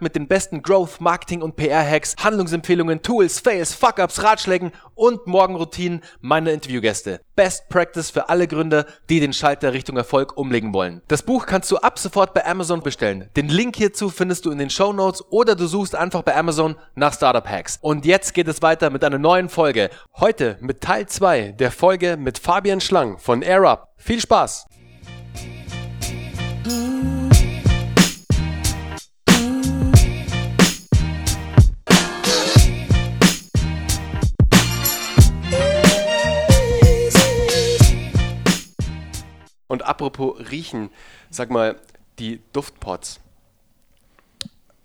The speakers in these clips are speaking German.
mit den besten Growth, Marketing und PR-Hacks, Handlungsempfehlungen, Tools, Fails, Fuck-Ups, Ratschlägen und Morgenroutinen meiner Interviewgäste. Best Practice für alle Gründer, die den Schalter Richtung Erfolg umlegen wollen. Das Buch kannst du ab sofort bei Amazon bestellen. Den Link hierzu findest du in den Show Notes oder du suchst einfach bei Amazon nach Startup Hacks. Und jetzt geht es weiter mit einer neuen Folge. Heute mit Teil 2 der Folge mit Fabian Schlang von AirUp. Viel Spaß! Und apropos riechen, sag mal, die Duftpots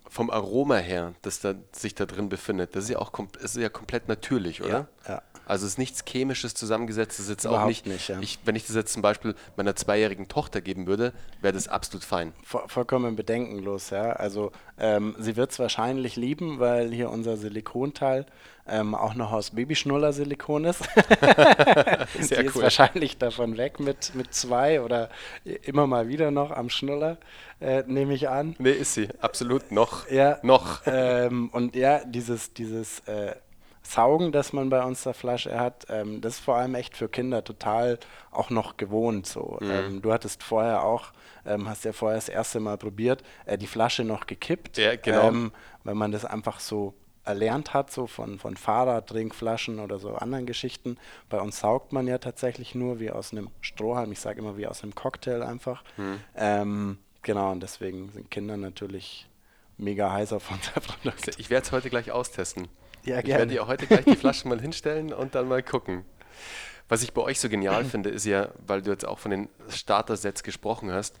vom Aroma her, das da, sich da drin befindet, das ist ja auch ist ja komplett natürlich, oder? Ja, ja. Also es ist nichts Chemisches zusammengesetzt, das ist jetzt auch nicht, nicht, ja. ich, wenn ich das jetzt zum Beispiel meiner zweijährigen Tochter geben würde, wäre das absolut fein. Voll, vollkommen bedenkenlos, ja. Also ähm, sie wird es wahrscheinlich lieben, weil hier unser Silikonteil ähm, auch noch aus Babyschnuller-Silikon ist. sie Sehr ist cool. wahrscheinlich davon weg mit, mit zwei oder immer mal wieder noch am Schnuller, äh, nehme ich an. Nee, ist sie, absolut noch. Ja. Noch. Ähm, und ja, dieses, dieses äh, Saugen, das man bei uns der Flasche hat, ähm, das ist vor allem echt für Kinder total auch noch gewohnt. So. Mhm. Ähm, du hattest vorher auch, ähm, hast ja vorher das erste Mal probiert, äh, die Flasche noch gekippt. Ja, genau. Ähm, wenn man das einfach so erlernt hat, so von, von Fahrradtrinkflaschen oder so anderen Geschichten. Bei uns saugt man ja tatsächlich nur wie aus einem Strohhalm, ich sage immer wie aus einem Cocktail einfach. Mhm. Ähm, genau, und deswegen sind Kinder natürlich mega heiß auf unser Produkt. Ich werde es heute gleich austesten. Ja, Ich gerne. werde dir heute gleich die Flaschen mal hinstellen und dann mal gucken. Was ich bei euch so genial finde, ist ja, weil du jetzt auch von den Starter-Sets gesprochen hast,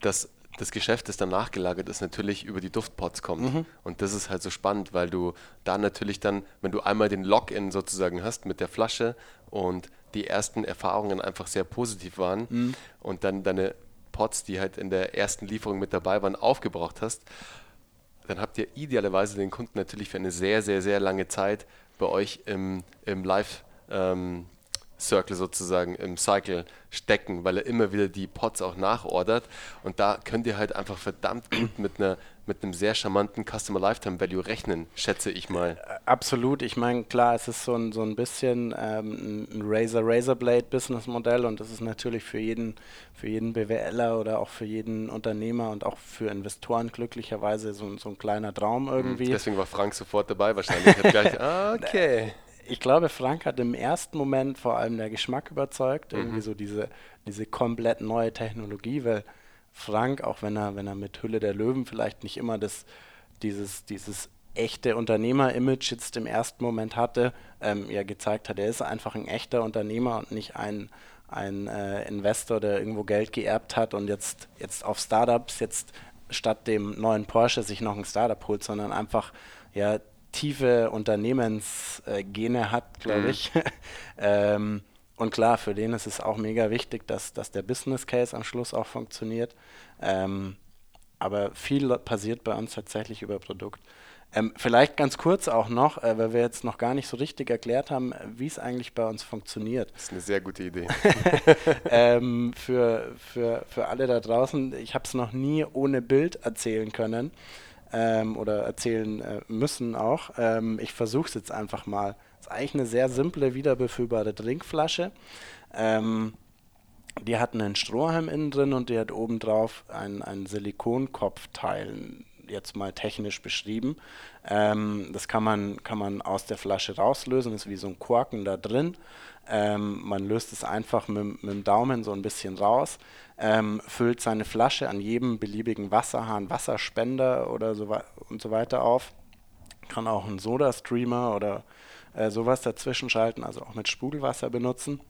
dass das Geschäft, das dann nachgelagert ist, natürlich über die Duftpots kommt. Und das ist halt so spannend, weil du da natürlich dann, wenn du einmal den Login sozusagen hast mit der Flasche und die ersten Erfahrungen einfach sehr positiv waren und dann deine Pots, die halt in der ersten Lieferung mit dabei waren, aufgebraucht hast, dann habt ihr idealerweise den Kunden natürlich für eine sehr, sehr, sehr lange Zeit bei euch im, im Live ähm, Circle sozusagen, im Cycle stecken, weil er immer wieder die Pots auch nachordert. Und da könnt ihr halt einfach verdammt gut mit, einer, mit einem sehr charmanten Customer Lifetime Value rechnen, schätze ich mal. Absolut. Ich meine, klar, es ist so ein, so ein bisschen ähm, ein Razor-Razorblade-Business-Modell und das ist natürlich für jeden, für jeden BWLer oder auch für jeden Unternehmer und auch für Investoren glücklicherweise so, ein- so ein kleiner Traum irgendwie. Deswegen war Frank sofort dabei wahrscheinlich. Hat gleich, ah, okay. Ich glaube, Frank hat im ersten Moment vor allem der Geschmack überzeugt, Mhm. irgendwie so diese, diese komplett neue Technologie, weil Frank, auch wenn er, wenn er mit Hülle der Löwen vielleicht nicht immer das, dieses, dieses echte Unternehmer-Image jetzt im ersten Moment hatte, ähm, ja gezeigt hat, er ist einfach ein echter Unternehmer und nicht ein, ein äh, Investor, der irgendwo Geld geerbt hat und jetzt, jetzt auf Startups jetzt statt dem neuen Porsche sich noch ein Startup holt, sondern einfach ja tiefe Unternehmensgene hat, glaube Mhm. ich. ähm, und klar, für den ist es auch mega wichtig, dass, dass der Business Case am Schluss auch funktioniert. Ähm, aber viel passiert bei uns tatsächlich über Produkt. Ähm, vielleicht ganz kurz auch noch, äh, weil wir jetzt noch gar nicht so richtig erklärt haben, wie es eigentlich bei uns funktioniert. Das ist eine sehr gute Idee. ähm, für, für, für alle da draußen, ich habe es noch nie ohne Bild erzählen können ähm, oder erzählen äh, müssen auch. Ähm, ich versuche es jetzt einfach mal. Es ist eigentlich eine sehr simple, wiederbefüllbare Trinkflasche. Ähm, die hat einen Strohhalm innen drin und die hat obendrauf ein, ein Silikonkopfteil, jetzt mal technisch beschrieben. Ähm, das kann man, kann man aus der Flasche rauslösen, ist wie so ein Korken da drin. Ähm, man löst es einfach mit, mit dem Daumen so ein bisschen raus, ähm, füllt seine Flasche an jedem beliebigen Wasserhahn, Wasserspender oder so und so weiter auf. Kann auch einen Soda-Streamer oder äh, sowas dazwischen schalten, also auch mit Sprudelwasser benutzen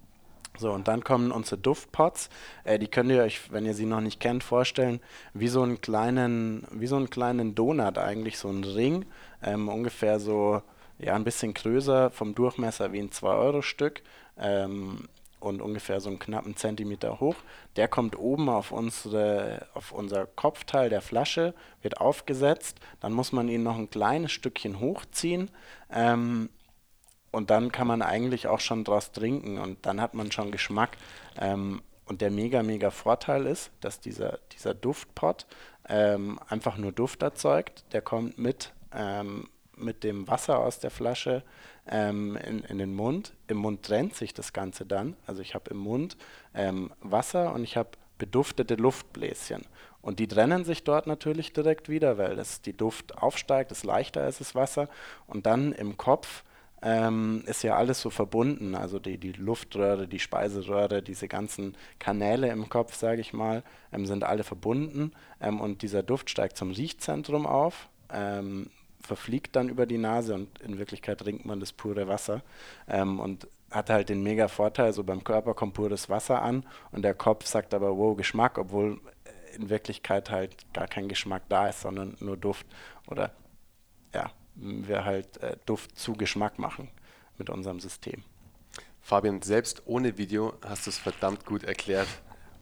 So, und dann kommen unsere Duftpots. Äh, die könnt ihr euch, wenn ihr sie noch nicht kennt, vorstellen, wie so einen kleinen, wie so einen kleinen Donut eigentlich, so ein Ring, ähm, ungefähr so, ja, ein bisschen größer vom Durchmesser wie ein 2-Euro-Stück. Ähm, und ungefähr so einen knappen Zentimeter hoch. Der kommt oben auf, unsere, auf unser Kopfteil der Flasche, wird aufgesetzt. Dann muss man ihn noch ein kleines Stückchen hochziehen. Ähm, und dann kann man eigentlich auch schon draus trinken und dann hat man schon Geschmack. Ähm, und der mega, mega Vorteil ist, dass dieser, dieser Duftpot ähm, einfach nur Duft erzeugt. Der kommt mit, ähm, mit dem Wasser aus der Flasche ähm, in, in den Mund. Im Mund trennt sich das Ganze dann. Also ich habe im Mund ähm, Wasser und ich habe beduftete Luftbläschen. Und die trennen sich dort natürlich direkt wieder, weil das, die Duft aufsteigt, ist leichter als das Wasser. Und dann im Kopf ähm, ist ja alles so verbunden. Also die, die Luftröhre, die Speiseröhre, diese ganzen Kanäle im Kopf, sage ich mal, ähm, sind alle verbunden. Ähm, und dieser Duft steigt zum Riechzentrum auf, ähm, verfliegt dann über die Nase und in Wirklichkeit trinkt man das pure Wasser. Ähm, und hat halt den mega Vorteil, so beim Körper kommt pures Wasser an und der Kopf sagt aber, wow, Geschmack, obwohl in Wirklichkeit halt gar kein Geschmack da ist, sondern nur Duft oder wir halt äh, Duft zu Geschmack machen mit unserem System. Fabian, selbst ohne Video hast du es verdammt gut erklärt.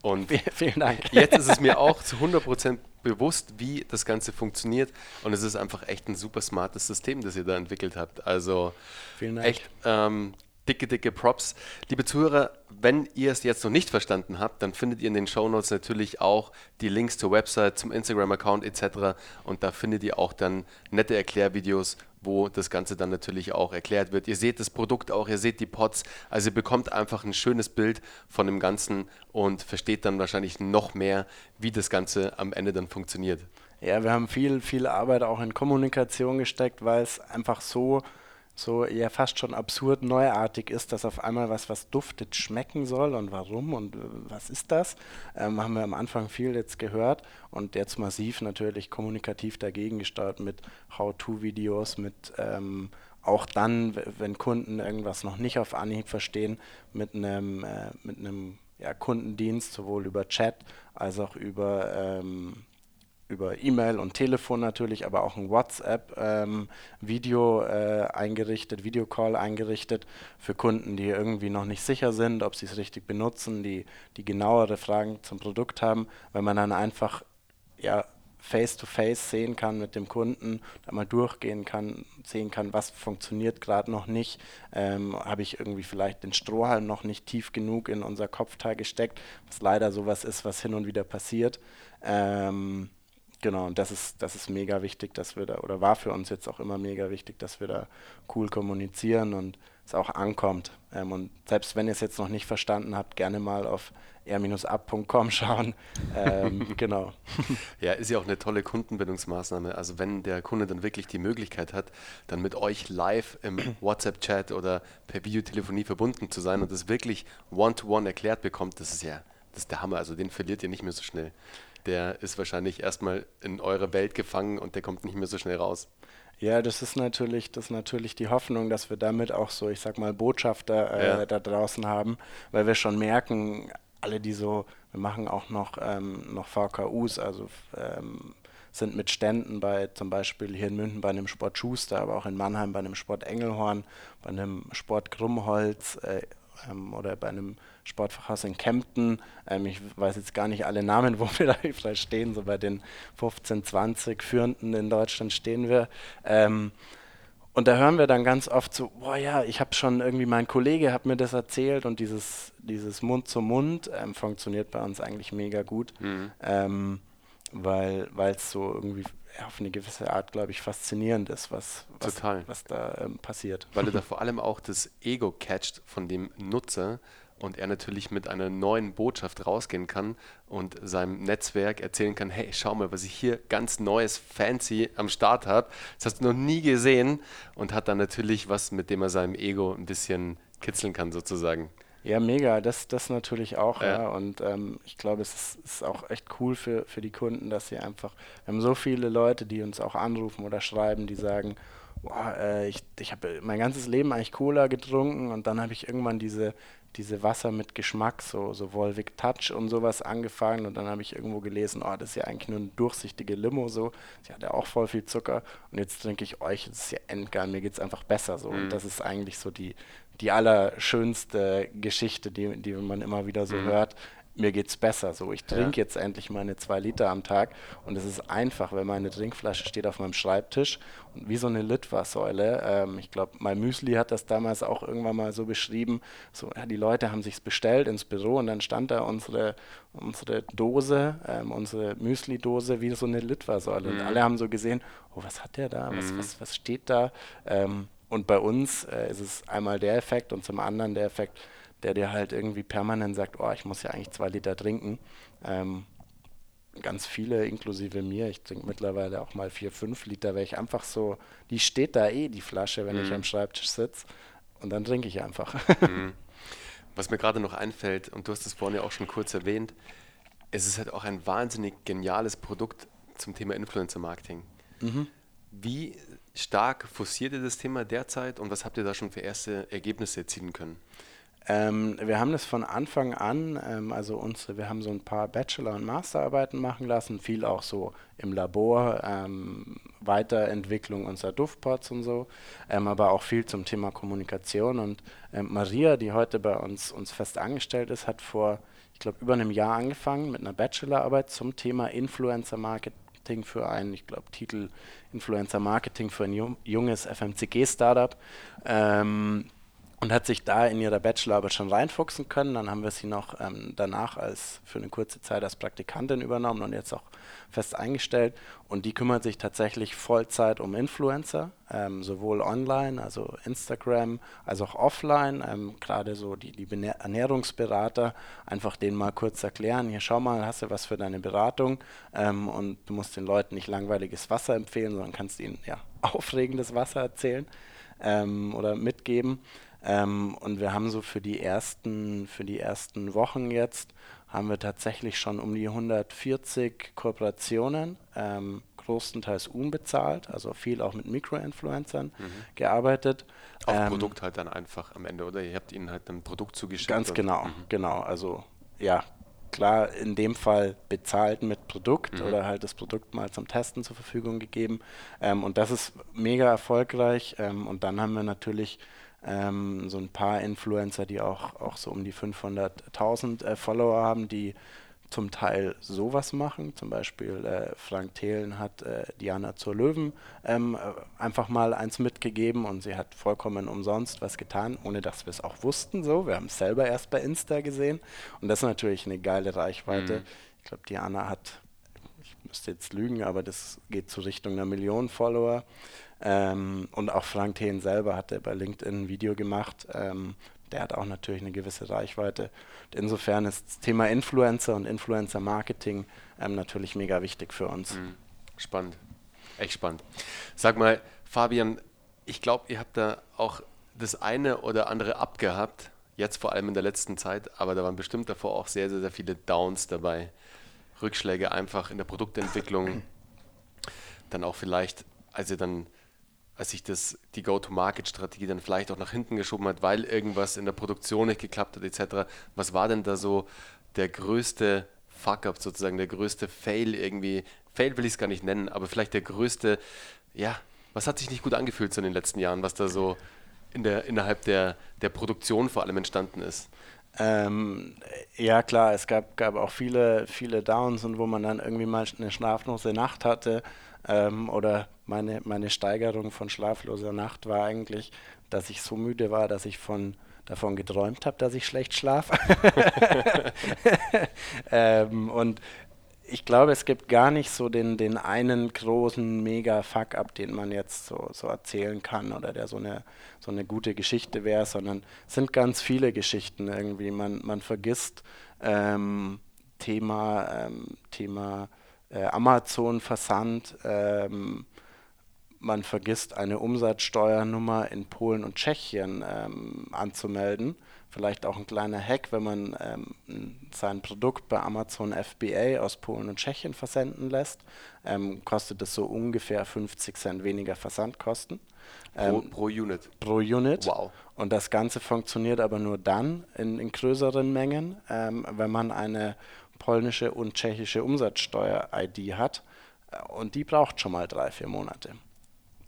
Und vielen Dank. Jetzt ist es mir auch zu 100% bewusst, wie das Ganze funktioniert. Und es ist einfach echt ein super smartes System, das ihr da entwickelt habt. Also echt ähm, dicke, dicke Props. Liebe Zuhörer, wenn ihr es jetzt noch nicht verstanden habt, dann findet ihr in den Show Notes natürlich auch die Links zur Website, zum Instagram-Account etc. Und da findet ihr auch dann nette Erklärvideos, wo das Ganze dann natürlich auch erklärt wird. Ihr seht das Produkt auch, ihr seht die Pots, also ihr bekommt einfach ein schönes Bild von dem Ganzen und versteht dann wahrscheinlich noch mehr, wie das Ganze am Ende dann funktioniert. Ja, wir haben viel, viel Arbeit auch in Kommunikation gesteckt, weil es einfach so so ja fast schon absurd neuartig ist, dass auf einmal was, was duftet, schmecken soll und warum und äh, was ist das, ähm, haben wir am Anfang viel jetzt gehört und jetzt massiv natürlich kommunikativ dagegen gesteuert mit How-To-Videos, mit ähm, auch dann, wenn Kunden irgendwas noch nicht auf Anhieb verstehen, mit einem äh, mit einem ja, Kundendienst, sowohl über Chat als auch über ähm, über E-Mail und Telefon natürlich, aber auch ein WhatsApp-Video ähm, äh, eingerichtet, Videocall eingerichtet für Kunden, die irgendwie noch nicht sicher sind, ob sie es richtig benutzen, die, die genauere Fragen zum Produkt haben, weil man dann einfach ja, face-to-face sehen kann mit dem Kunden, da mal durchgehen kann, sehen kann, was funktioniert gerade noch nicht. Ähm, Habe ich irgendwie vielleicht den Strohhalm noch nicht tief genug in unser Kopfteil gesteckt, was leider sowas ist, was hin und wieder passiert. Ähm, Genau, und das ist, das ist mega wichtig, dass wir da, oder war für uns jetzt auch immer mega wichtig, dass wir da cool kommunizieren und es auch ankommt. Ähm, und selbst wenn ihr es jetzt noch nicht verstanden habt, gerne mal auf r-up.com schauen. Ähm, genau. Ja, ist ja auch eine tolle Kundenbindungsmaßnahme. Also wenn der Kunde dann wirklich die Möglichkeit hat, dann mit euch live im WhatsApp-Chat oder per Videotelefonie verbunden zu sein und das wirklich one-to-one -one erklärt bekommt, das ist ja, das ist der Hammer. Also den verliert ihr nicht mehr so schnell der ist wahrscheinlich erstmal in eure Welt gefangen und der kommt nicht mehr so schnell raus. Ja, das ist natürlich, das ist natürlich die Hoffnung, dass wir damit auch so, ich sag mal, Botschafter äh, ja. da draußen haben, weil wir schon merken, alle die so, wir machen auch noch, ähm, noch VKUs, also ähm, sind mit Ständen bei zum Beispiel hier in München bei einem Sport Schuster, aber auch in Mannheim bei einem Sport Engelhorn, bei einem Sport Krummholz äh, ähm, oder bei einem Sportfachhaus in Kempten. Ähm, ich weiß jetzt gar nicht alle Namen, wo wir da vielleicht stehen, so bei den 15, 20 Führenden in Deutschland stehen wir. Ähm, und da hören wir dann ganz oft so, boah ja, ich habe schon irgendwie, mein Kollege hat mir das erzählt und dieses, dieses Mund zu Mund ähm, funktioniert bei uns eigentlich mega gut, mhm. Weil es so irgendwie auf eine gewisse Art, glaube ich, faszinierend ist, was, was, was da ähm, passiert. Weil du da vor allem auch das Ego catcht von dem Nutzer und er natürlich mit einer neuen Botschaft rausgehen kann und seinem Netzwerk erzählen kann, hey, schau mal, was ich hier ganz neues, fancy am Start habe. Das hast du noch nie gesehen und hat dann natürlich was, mit dem er seinem Ego ein bisschen kitzeln kann sozusagen. Ja, mega, das, das natürlich auch, ja. ja. Und ähm, ich glaube, es ist, ist, auch echt cool für, für die Kunden, dass sie einfach, wir haben so viele Leute, die uns auch anrufen oder schreiben, die sagen, boah, äh, ich, ich habe mein ganzes Leben eigentlich Cola getrunken und dann habe ich irgendwann diese, diese Wasser mit Geschmack, so, so Volvic Touch und sowas angefangen und dann habe ich irgendwo gelesen, oh, das ist ja eigentlich nur eine durchsichtige Limo, so, sie hat ja auch voll viel Zucker und jetzt trinke ich euch, das ist ja endgeil, mir geht es einfach besser so mhm. und das ist eigentlich so die, die allerschönste Geschichte, die, die man immer wieder so mhm. hört, mir geht's besser. So, ich trinke ja. jetzt endlich meine zwei Liter am Tag und es ist einfach, wenn meine Trinkflasche steht auf meinem Schreibtisch und wie so eine Litfaßsäule. Ähm, ich glaube, mein Müsli hat das damals auch irgendwann mal so beschrieben. So, ja, die Leute haben sich's bestellt ins Büro und dann stand da unsere unsere Dose, ähm, unsere Müsli-Dose wie so eine Litfaßsäule mhm. und alle haben so gesehen, oh, was hat der da? Was, mhm. was, was steht da? Ähm, und bei uns äh, ist es einmal der Effekt und zum anderen der Effekt, der dir halt irgendwie permanent sagt, oh, ich muss ja eigentlich zwei Liter trinken. Ähm, ganz viele, inklusive mir, ich trinke mittlerweile auch mal vier, fünf Liter, weil ich einfach so, die steht da eh, die Flasche, wenn mhm. ich am Schreibtisch sitze und dann trinke ich einfach. Mhm. Was mir gerade noch einfällt, und du hast es vorhin ja auch schon kurz erwähnt, es ist halt auch ein wahnsinnig geniales Produkt zum Thema Influencer-Marketing. Mhm. Wie stark forciert ihr das Thema derzeit und was habt ihr da schon für erste Ergebnisse erzielen können? Ähm, wir haben das von Anfang an, ähm, also unsere, wir haben so ein paar Bachelor- und Masterarbeiten machen lassen, viel auch so im Labor, ähm, Weiterentwicklung unserer Duftpots und so, ähm, aber auch viel zum Thema Kommunikation. Und ähm, Maria, die heute bei uns, uns fest angestellt ist, hat vor, ich glaube, über einem Jahr angefangen mit einer Bachelorarbeit zum Thema Influencer Marketing für einen, ich glaube, Titel Influencer Marketing für ein junges FMCG-Startup. Ähm, und hat sich da in ihrer Bachelorarbeit schon reinfuchsen können. Dann haben wir sie noch ähm, danach als für eine kurze Zeit als Praktikantin übernommen und jetzt auch fest eingestellt. Und die kümmert sich tatsächlich Vollzeit um Influencer, ähm, sowohl online, also Instagram, als auch offline. Ähm, Gerade so die, die Ernährungsberater, einfach denen mal kurz erklären, hier schau mal, hast du was für deine Beratung ähm, und du musst den Leuten nicht langweiliges Wasser empfehlen, sondern kannst ihnen ja aufregendes Wasser erzählen ähm, oder mitgeben. Ähm, und wir haben so für die ersten, für die ersten Wochen jetzt, haben wir tatsächlich schon um die 140 Kooperationen, ähm, größtenteils unbezahlt, also viel auch mit Mikroinfluencern mhm. gearbeitet. Auf ähm, Produkt halt dann einfach am Ende, oder? Ihr habt ihnen halt ein Produkt zugeschickt. Ganz genau, mhm. genau. Also ja, klar, in dem Fall bezahlt mit Produkt mhm. oder halt das Produkt mal zum Testen zur Verfügung gegeben. Ähm, und das ist mega erfolgreich. Ähm, und dann haben wir natürlich ähm, so ein paar Influencer, die auch, auch so um die 500.000 äh, Follower haben, die zum Teil sowas machen. Zum Beispiel äh, Frank Thelen hat äh, Diana zur Löwen ähm, äh, einfach mal eins mitgegeben und sie hat vollkommen umsonst was getan, ohne dass wir es auch wussten. So, wir haben es selber erst bei Insta gesehen und das ist natürlich eine geile Reichweite. Mhm. Ich glaube, Diana hat, ich müsste jetzt lügen, aber das geht zu Richtung einer Million Follower. Ähm, und auch Frank Thien selber hat bei LinkedIn ein Video gemacht. Ähm, der hat auch natürlich eine gewisse Reichweite. Und insofern ist das Thema Influencer und Influencer-Marketing ähm, natürlich mega wichtig für uns. Mhm. Spannend. Echt spannend. Sag mal, Fabian, ich glaube, ihr habt da auch das eine oder andere abgehabt, jetzt vor allem in der letzten Zeit, aber da waren bestimmt davor auch sehr, sehr, sehr viele Downs dabei. Rückschläge einfach in der Produktentwicklung. Dann auch vielleicht, als ihr dann als sich das, die Go-to-Market-Strategie dann vielleicht auch nach hinten geschoben hat, weil irgendwas in der Produktion nicht geklappt hat, etc. Was war denn da so der größte Fuck-up sozusagen, der größte Fail irgendwie? Fail will ich es gar nicht nennen, aber vielleicht der größte, ja, was hat sich nicht gut angefühlt so in den letzten Jahren, was da so in der, innerhalb der, der Produktion vor allem entstanden ist? Ähm, ja klar, es gab, gab auch viele, viele Downs und wo man dann irgendwie mal eine schlaflose Nacht hatte ähm, oder meine, meine Steigerung von schlafloser Nacht war eigentlich, dass ich so müde war, dass ich von davon geträumt habe, dass ich schlecht schlafe. ähm, und ich glaube, es gibt gar nicht so den, den einen großen Mega-Fuck-up, den man jetzt so, so erzählen kann oder der so eine, so eine gute Geschichte wäre, sondern es sind ganz viele Geschichten irgendwie. Man, man vergisst ähm, Thema, ähm, Thema äh, Amazon-Versand. Ähm, man vergisst, eine Umsatzsteuernummer in Polen und Tschechien ähm, anzumelden. Vielleicht auch ein kleiner Hack, wenn man ähm, sein Produkt bei Amazon FBA aus Polen und Tschechien versenden lässt, ähm, kostet es so ungefähr 50 Cent weniger Versandkosten. Pro, ähm, pro, Unit. Pro Unit. Wow. Und das Ganze funktioniert aber nur dann in, in größeren Mengen, ähm, wenn man eine polnische und tschechische Umsatzsteuer-ID hat. Und die braucht schon mal drei, vier Monate.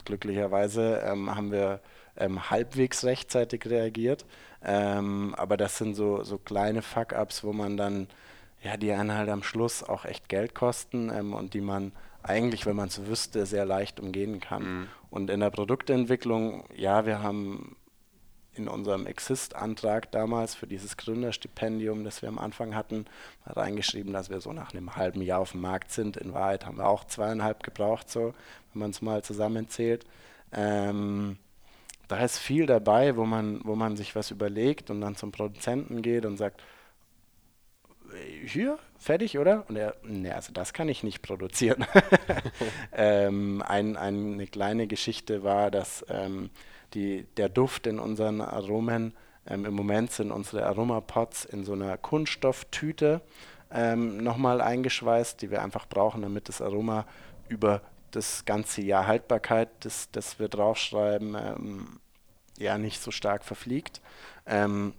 Glücklicherweise ähm, haben wir ähm, halbwegs rechtzeitig reagiert. Ähm, aber das sind so, so kleine Fuck-ups, wo man dann, ja, die einen halt am Schluss auch echt Geld kosten ähm, und die man eigentlich, wenn man es wüsste, sehr leicht umgehen kann. Mhm. Und in der Produktentwicklung, ja, wir haben in unserem Exist-Antrag damals für dieses Gründerstipendium, das wir am Anfang hatten, reingeschrieben, dass wir so nach einem halben Jahr auf dem Markt sind. In Wahrheit haben wir auch zweieinhalb gebraucht, so, wenn man es mal zusammenzählt. Ähm, da ist viel dabei, wo man, wo man sich was überlegt und dann zum Produzenten geht und sagt, hier, fertig, oder? Und er, ne, also das kann ich nicht produzieren. ähm, ein, eine kleine Geschichte war, dass ähm, die, der Duft in unseren Aromen, ähm, im Moment sind unsere Aromapots in so einer Kunststofftüte ähm, nochmal eingeschweißt, die wir einfach brauchen, damit das Aroma über das ganze Jahr Haltbarkeit, das, das wir draufschreiben, ähm, ja nicht so stark verfliegt. Ähm,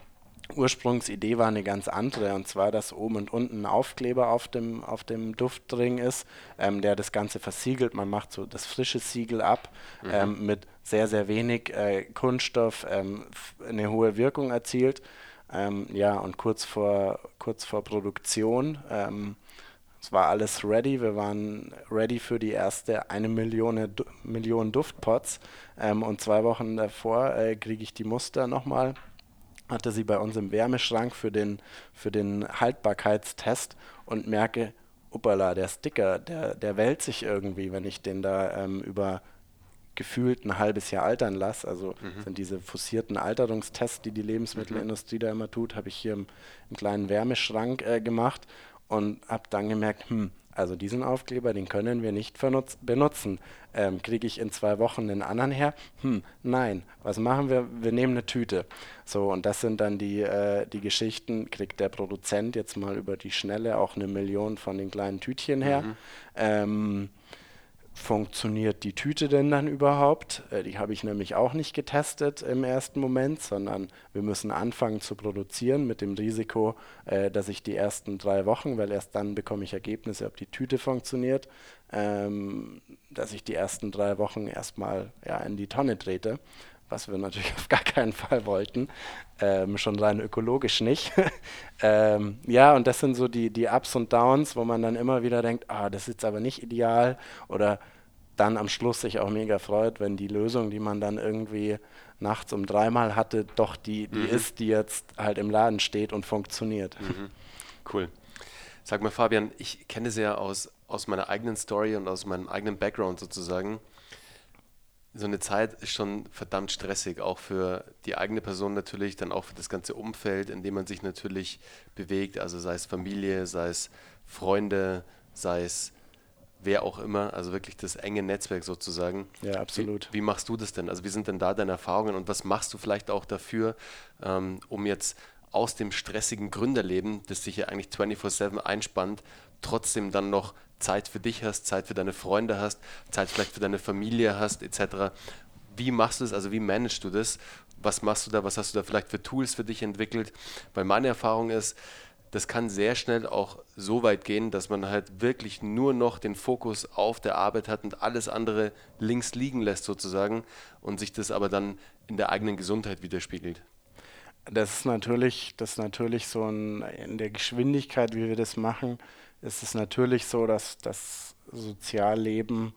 Ursprungsidee war eine ganz andere, und zwar, dass oben und unten ein Aufkleber auf dem, auf dem Duftring ist, ähm, der das Ganze versiegelt. Man macht so das frische Siegel ab mhm. ähm, mit sehr, sehr wenig äh, Kunststoff, ähm, eine hohe Wirkung erzielt. Ähm, ja, und kurz vor, kurz vor Produktion, ähm, es war alles ready, wir waren ready für die erste eine Million, Million Duftpots ähm, und zwei Wochen davor äh, kriege ich die Muster nochmal hatte sie bei uns im Wärmeschrank für den, für den Haltbarkeitstest und merke, uppala, der Sticker, der, der wälzt sich irgendwie, wenn ich den da ähm, über gefühlt ein halbes Jahr altern lasse. Also mhm. sind diese forcierten Alterungstests, die die Lebensmittelindustrie mhm. da immer tut, habe ich hier im, im kleinen Wärmeschrank äh, gemacht und habe dann gemerkt, hm, also diesen Aufkleber, den können wir nicht benutzen. Ähm, Kriege ich in zwei Wochen einen anderen her? Hm, nein. Was machen wir? Wir nehmen eine Tüte. So, und das sind dann die, äh, die Geschichten. Kriegt der Produzent jetzt mal über die Schnelle auch eine Million von den kleinen Tütchen her? Mhm. Ähm, funktioniert die Tüte denn dann überhaupt? Äh, die habe ich nämlich auch nicht getestet im ersten Moment, sondern wir müssen anfangen zu produzieren mit dem Risiko, äh, dass ich die ersten drei Wochen, weil erst dann bekomme ich Ergebnisse, ob die Tüte funktioniert, ähm, dass ich die ersten drei Wochen erstmal ja, in die Tonne trete, was wir natürlich auf gar keinen Fall wollten, ähm, schon rein ökologisch nicht. ähm, ja, und das sind so die, die Ups und Downs, wo man dann immer wieder denkt, ah, das ist jetzt aber nicht ideal oder dann am Schluss sich auch mega freut, wenn die Lösung, die man dann irgendwie nachts um dreimal hatte, doch die, die mhm. ist, die jetzt halt im Laden steht und funktioniert. Mhm. Cool. Sag mal, Fabian, ich kenne es ja aus, aus meiner eigenen Story und aus meinem eigenen Background sozusagen so eine Zeit ist schon verdammt stressig, auch für die eigene Person natürlich, dann auch für das ganze Umfeld, in dem man sich natürlich bewegt, also sei es Familie, sei es Freunde, sei es wer auch immer, also wirklich das enge Netzwerk sozusagen. Ja, absolut. Wie, wie machst du das denn? Also wie sind denn da deine Erfahrungen und was machst du vielleicht auch dafür, ähm, um jetzt aus dem stressigen Gründerleben, das sich ja eigentlich 24/7 einspannt, trotzdem dann noch Zeit für dich hast, Zeit für deine Freunde hast, Zeit vielleicht für deine Familie hast, etc. Wie machst du das? Also wie managst du das? Was machst du da? Was hast du da vielleicht für Tools für dich entwickelt? Weil meine Erfahrung ist, das kann sehr schnell auch so weit gehen, dass man halt wirklich nur noch den Fokus auf der Arbeit hat und alles andere links liegen lässt sozusagen und sich das aber dann in der eigenen Gesundheit widerspiegelt. Das ist natürlich, das ist natürlich so ein, in der Geschwindigkeit, wie wir das machen, ist es natürlich so, dass das Sozialleben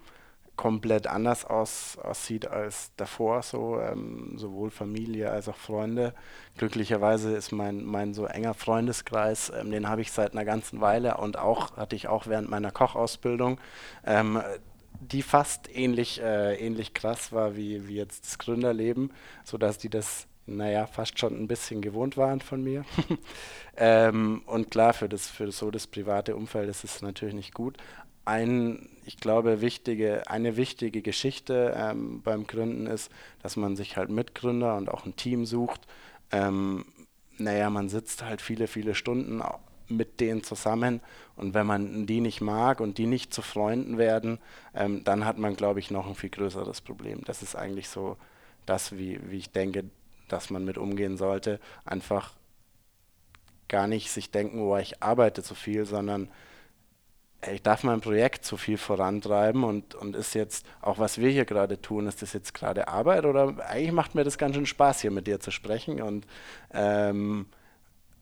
komplett anders aus, aussieht als davor, so ähm, sowohl Familie als auch Freunde. Glücklicherweise ist mein, mein so enger Freundeskreis, ähm, den habe ich seit einer ganzen Weile und auch hatte ich auch während meiner Kochausbildung, ähm, die fast ähnlich, äh, ähnlich krass war wie, wie jetzt das Gründerleben, sodass die das naja, fast schon ein bisschen gewohnt waren von mir. ähm, und klar, für das, für so das private Umfeld ist es natürlich nicht gut. Ein, ich glaube, wichtige, eine wichtige Geschichte ähm, beim Gründen ist, dass man sich halt Mitgründer und auch ein Team sucht. Ähm, naja, man sitzt halt viele, viele Stunden mit denen zusammen und wenn man die nicht mag und die nicht zu Freunden werden, ähm, dann hat man, glaube ich, noch ein viel größeres Problem. Das ist eigentlich so das, wie, wie ich denke, dass man mit umgehen sollte. Einfach gar nicht sich denken, oh, ich arbeite zu viel, sondern ich darf mein Projekt zu viel vorantreiben und, und ist jetzt, auch was wir hier gerade tun, ist das jetzt gerade Arbeit oder eigentlich macht mir das ganz schön Spaß, hier mit dir zu sprechen und ähm,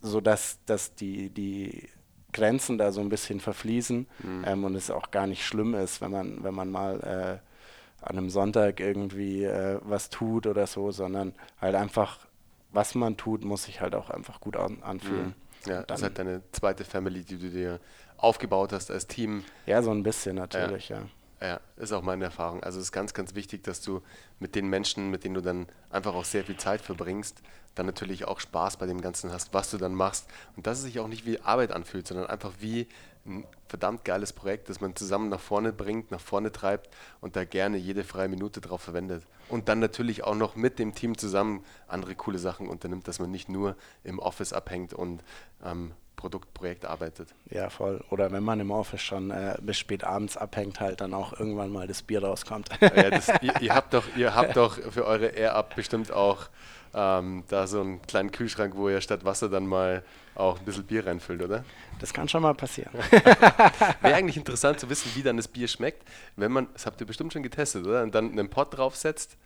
so dass, dass die, die Grenzen da so ein bisschen verfließen mhm. ähm, und es auch gar nicht schlimm ist, wenn man, wenn man mal äh, an einem Sonntag irgendwie äh, was tut oder so, sondern halt einfach, was man tut, muss sich halt auch einfach gut an, anfühlen. Mhm. Ja, das ist halt deine zweite Family, die du dir aufgebaut hast als Team. Ja, so ein bisschen natürlich, ja. ja. Ja, ist auch meine Erfahrung. Also es ist ganz, ganz wichtig, dass du mit den Menschen, mit denen du dann einfach auch sehr viel Zeit verbringst, dann natürlich auch Spaß bei dem Ganzen hast, was du dann machst. Und dass es sich auch nicht wie Arbeit anfühlt, sondern einfach wie ein verdammt geiles Projekt, das man zusammen nach vorne bringt, nach vorne treibt und da gerne jede freie Minute drauf verwendet. Und dann natürlich auch noch mit dem Team zusammen andere coole Sachen unternimmt, dass man nicht nur im Office abhängt und ähm, Produktprojekt arbeitet. Ja, voll. Oder wenn man im Office schon äh, bis spät abends abhängt, halt dann auch irgendwann mal das Bier rauskommt. Ja, das, ihr, ihr, habt doch, ihr habt doch für eure Air-Up bestimmt auch ähm, da so einen kleinen Kühlschrank, wo ihr statt Wasser dann mal auch ein bisschen Bier reinfüllt, oder? Das kann schon mal passieren. Wäre eigentlich interessant zu wissen, wie dann das Bier schmeckt, wenn man, das habt ihr bestimmt schon getestet, oder? Und dann einen Pott draufsetzt.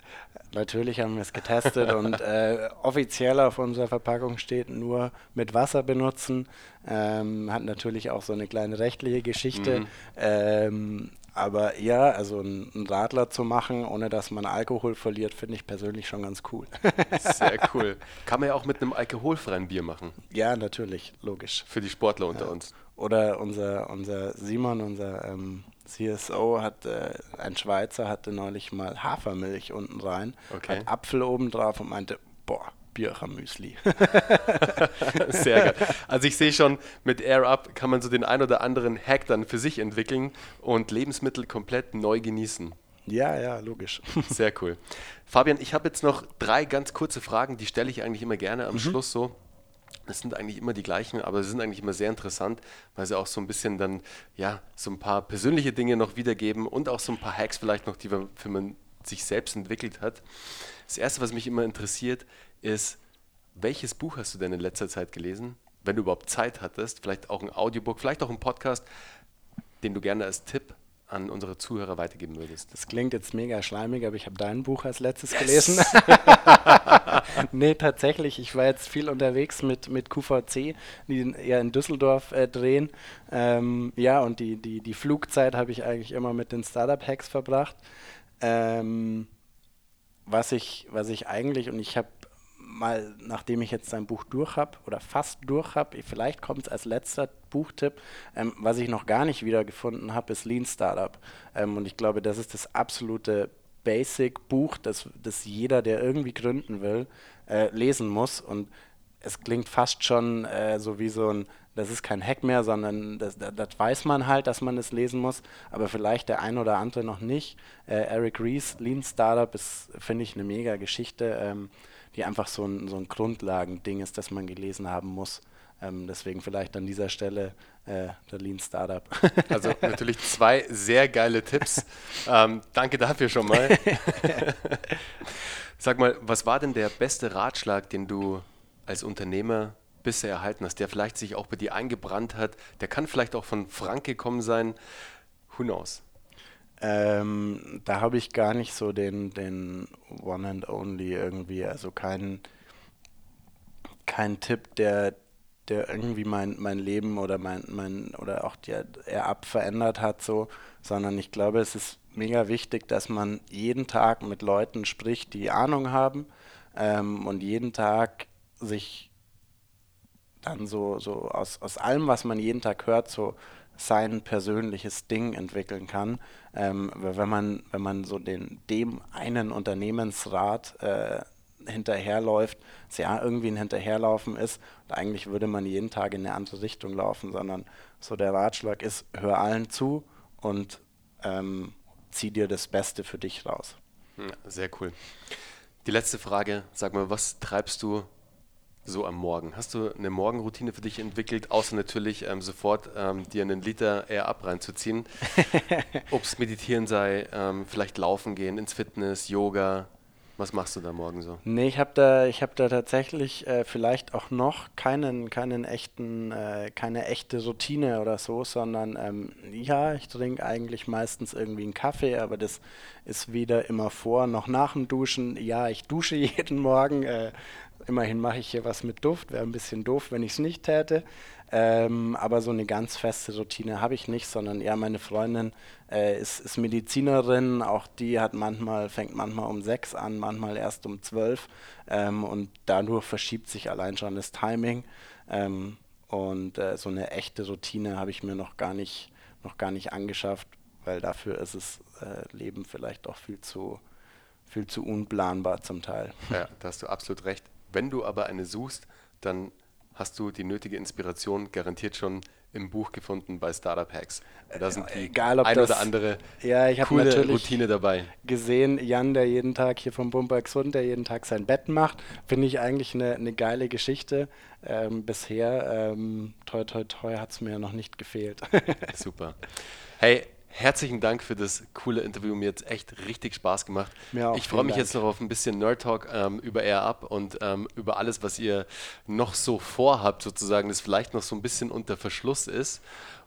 Natürlich haben wir es getestet und äh, offiziell auf unserer Verpackung steht nur mit Wasser benutzen. Ähm, hat natürlich auch so eine kleine rechtliche Geschichte. Mhm. Ähm, aber ja, also einen Radler zu machen, ohne dass man Alkohol verliert, finde ich persönlich schon ganz cool. Sehr cool. Kann man ja auch mit einem alkoholfreien Bier machen. Ja, natürlich, logisch. Für die Sportler unter ja. uns. Oder unser, unser Simon, unser ähm, CSO, hat, äh, ein Schweizer, hatte neulich mal Hafermilch unten rein, okay. hat Apfel oben drauf und meinte, boah, Birchermüsli. Sehr geil. Also ich sehe schon, mit Air Up kann man so den ein oder anderen Hack dann für sich entwickeln und Lebensmittel komplett neu genießen. Ja, ja, logisch. Sehr cool. Fabian, ich habe jetzt noch drei ganz kurze Fragen, die stelle ich eigentlich immer gerne am mhm. Schluss so. Das sind eigentlich immer die gleichen, aber sie sind eigentlich immer sehr interessant, weil sie auch so ein bisschen dann, ja, so ein paar persönliche Dinge noch wiedergeben und auch so ein paar Hacks vielleicht noch, die man für man sich selbst entwickelt hat. Das erste, was mich immer interessiert, ist, welches Buch hast du denn in letzter Zeit gelesen? Wenn du überhaupt Zeit hattest, vielleicht auch ein Audiobook, vielleicht auch ein Podcast, den du gerne als Tipp an unsere Zuhörer weitergeben würdest. Das klingt jetzt mega schleimig, aber ich habe dein Buch als letztes yes. gelesen. nee, tatsächlich. Ich war jetzt viel unterwegs mit, mit QVC, die eher in Düsseldorf äh, drehen. Ähm, ja, und die, die, die Flugzeit habe ich eigentlich immer mit den Startup-Hacks verbracht. Ähm, was, ich, was ich eigentlich, und ich habe mal, nachdem ich jetzt sein Buch durch habe oder fast durch habe, vielleicht kommt es als letzter Buchtipp, ähm, was ich noch gar nicht wiedergefunden habe, ist Lean Startup. Ähm, und ich glaube, das ist das absolute Basic-Buch, das, das jeder, der irgendwie gründen will, äh, lesen muss. Und es klingt fast schon äh, so wie so ein, das ist kein Hack mehr, sondern das, das, das, weiß man halt, dass man es lesen muss, aber vielleicht der ein oder andere noch nicht. Äh, Eric Rees, Lean Startup, ist, finde ich, eine mega Geschichte. Ähm, die einfach so ein, so ein Grundlagending ist, das man gelesen haben muss. Ähm, deswegen vielleicht an dieser Stelle äh, der Lean Startup. Also natürlich zwei sehr geile Tipps. Ähm, danke dafür schon mal. Sag mal, was war denn der beste Ratschlag, den du als Unternehmer bisher erhalten hast, der vielleicht sich auch bei dir eingebrannt hat? Der kann vielleicht auch von Frank gekommen sein. Who knows? Ähm, da habe ich gar nicht so den, den One and Only irgendwie, also keinen kein Tipp, der, der irgendwie mein, mein Leben oder mein, mein oder auch die App verändert hat, so, sondern ich glaube, es ist mega wichtig, dass man jeden Tag mit Leuten spricht, die Ahnung haben ähm, und jeden Tag sich dann so, so aus, aus allem, was man jeden Tag hört, so sein persönliches Ding entwickeln kann. Ähm, wenn man, wenn man so den, dem einen Unternehmensrat äh, hinterherläuft, es ja irgendwie ein Hinterherlaufen ist und eigentlich würde man jeden Tag in eine andere Richtung laufen, sondern so der Ratschlag ist, hör allen zu und ähm, zieh dir das Beste für dich raus. Sehr cool. Die letzte Frage, sag mal, was treibst du so am Morgen? Hast du eine Morgenroutine für dich entwickelt, außer natürlich ähm, sofort ähm, dir einen Liter Air Up reinzuziehen? Ob es Meditieren sei, ähm, vielleicht laufen gehen, ins Fitness, Yoga, was machst du da morgen so? Nee, ich habe da, ich hab da tatsächlich äh, vielleicht auch noch keinen, keinen echten, äh, keine echte Routine oder so, sondern ähm, ja, ich trinke eigentlich meistens irgendwie einen Kaffee, aber das ist weder immer vor noch nach dem Duschen. Ja, ich dusche jeden Morgen. Äh, immerhin mache ich hier was mit Duft. Wäre ein bisschen doof, wenn ich es nicht täte. Ähm, aber so eine ganz feste Routine habe ich nicht, sondern eher meine Freundin äh, ist, ist, Medizinerin. Auch die hat manchmal, fängt manchmal um sechs an, manchmal erst um zwölf. Ähm, und dadurch verschiebt sich allein schon das Timing. Ähm, und äh, so eine echte Routine habe ich mir noch gar nicht, noch gar nicht angeschafft, weil dafür ist das äh, Leben vielleicht auch viel zu, viel zu unplanbar zum Teil. Ja, da hast du absolut recht. Wenn du aber eine suchst, dann hast du die nötige Inspiration garantiert schon im Buch gefunden bei Startup Hacks. Da sind die Egal, ob ein das, oder andere ja, ich coole natürlich Routine dabei. gesehen, Jan, der jeden Tag hier vom Bumper Gesund, der jeden Tag sein Bett macht, finde ich eigentlich eine, eine geile Geschichte. Ähm, bisher, ähm, toi toi toi, hat es mir noch nicht gefehlt. Super. Hey, Herzlichen Dank für das coole Interview. Mir hat es echt richtig Spaß gemacht. Auch, ich freue mich vielen jetzt noch auf ein bisschen Nerd Talk ähm, über Air Up und ähm, über alles, was ihr noch so vorhabt, sozusagen, das vielleicht noch so ein bisschen unter Verschluss ist.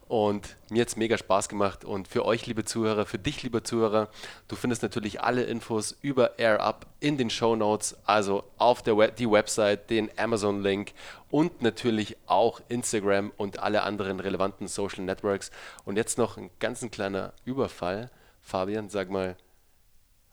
Und mir hat es mega Spaß gemacht. Und für euch, liebe Zuhörer, für dich, lieber Zuhörer, du findest natürlich alle Infos über AirUp in den Show Notes, also auf der Web die Website, den Amazon-Link und natürlich auch Instagram und alle anderen relevanten Social Networks. Und jetzt noch ein ganz ein kleiner Überfall. Fabian, sag mal,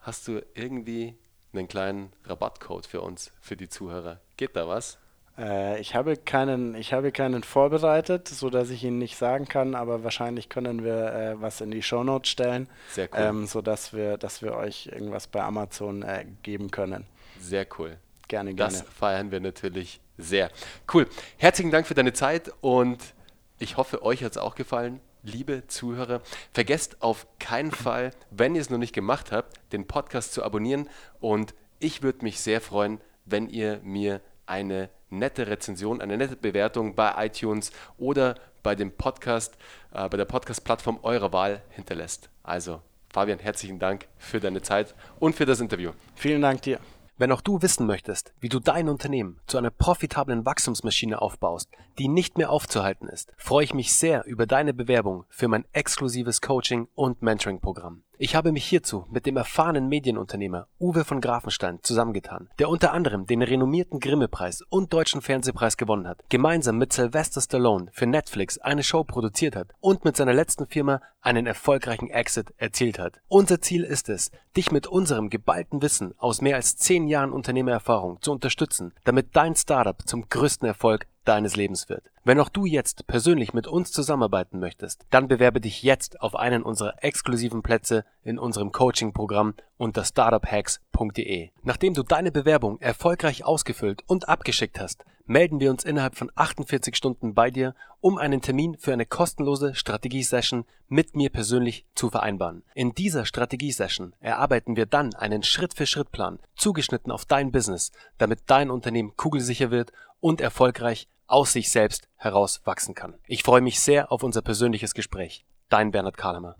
hast du irgendwie einen kleinen Rabattcode für uns, für die Zuhörer? Geht da was? Äh, ich, habe keinen, ich habe keinen vorbereitet, sodass ich Ihnen nicht sagen kann, aber wahrscheinlich können wir äh, was in die Shownotes stellen, Sehr cool. ähm, sodass wir, dass wir euch irgendwas bei Amazon äh, geben können. Sehr cool. Gerne, gerne. Das feiern wir natürlich sehr. Cool. Herzlichen Dank für deine Zeit und ich hoffe, euch hat es auch gefallen. Liebe Zuhörer, vergesst auf keinen Fall, wenn ihr es noch nicht gemacht habt, den Podcast zu abonnieren und ich würde mich sehr freuen, wenn ihr mir eine nette Rezension, eine nette Bewertung bei iTunes oder bei dem Podcast, äh, bei der Podcast-Plattform eurer Wahl hinterlässt. Also, Fabian, herzlichen Dank für deine Zeit und für das Interview. Vielen Dank dir. Wenn auch du wissen möchtest, wie du dein Unternehmen zu einer profitablen Wachstumsmaschine aufbaust, die nicht mehr aufzuhalten ist, freue ich mich sehr über deine Bewerbung für mein exklusives Coaching und Mentoring-Programm. Ich habe mich hierzu mit dem erfahrenen Medienunternehmer Uwe von Grafenstein zusammengetan, der unter anderem den renommierten Grimme-Preis und Deutschen Fernsehpreis gewonnen hat, gemeinsam mit Sylvester Stallone für Netflix eine Show produziert hat und mit seiner letzten Firma einen erfolgreichen Exit erzielt hat. Unser Ziel ist es, dich mit unserem geballten Wissen aus mehr als zehn Jahren Unternehmererfahrung zu unterstützen, damit dein Startup zum größten Erfolg deines Lebens wird. Wenn auch du jetzt persönlich mit uns zusammenarbeiten möchtest, dann bewerbe dich jetzt auf einen unserer exklusiven Plätze in unserem Coaching-Programm unter startuphacks.de. Nachdem du deine Bewerbung erfolgreich ausgefüllt und abgeschickt hast, melden wir uns innerhalb von 48 Stunden bei dir, um einen Termin für eine kostenlose Strategie-Session mit mir persönlich zu vereinbaren. In dieser Strategie-Session erarbeiten wir dann einen Schritt-für-Schritt-Plan, zugeschnitten auf dein Business, damit dein Unternehmen kugelsicher wird und erfolgreich aus sich selbst heraus wachsen kann. Ich freue mich sehr auf unser persönliches Gespräch. Dein Bernhard Karlhammer.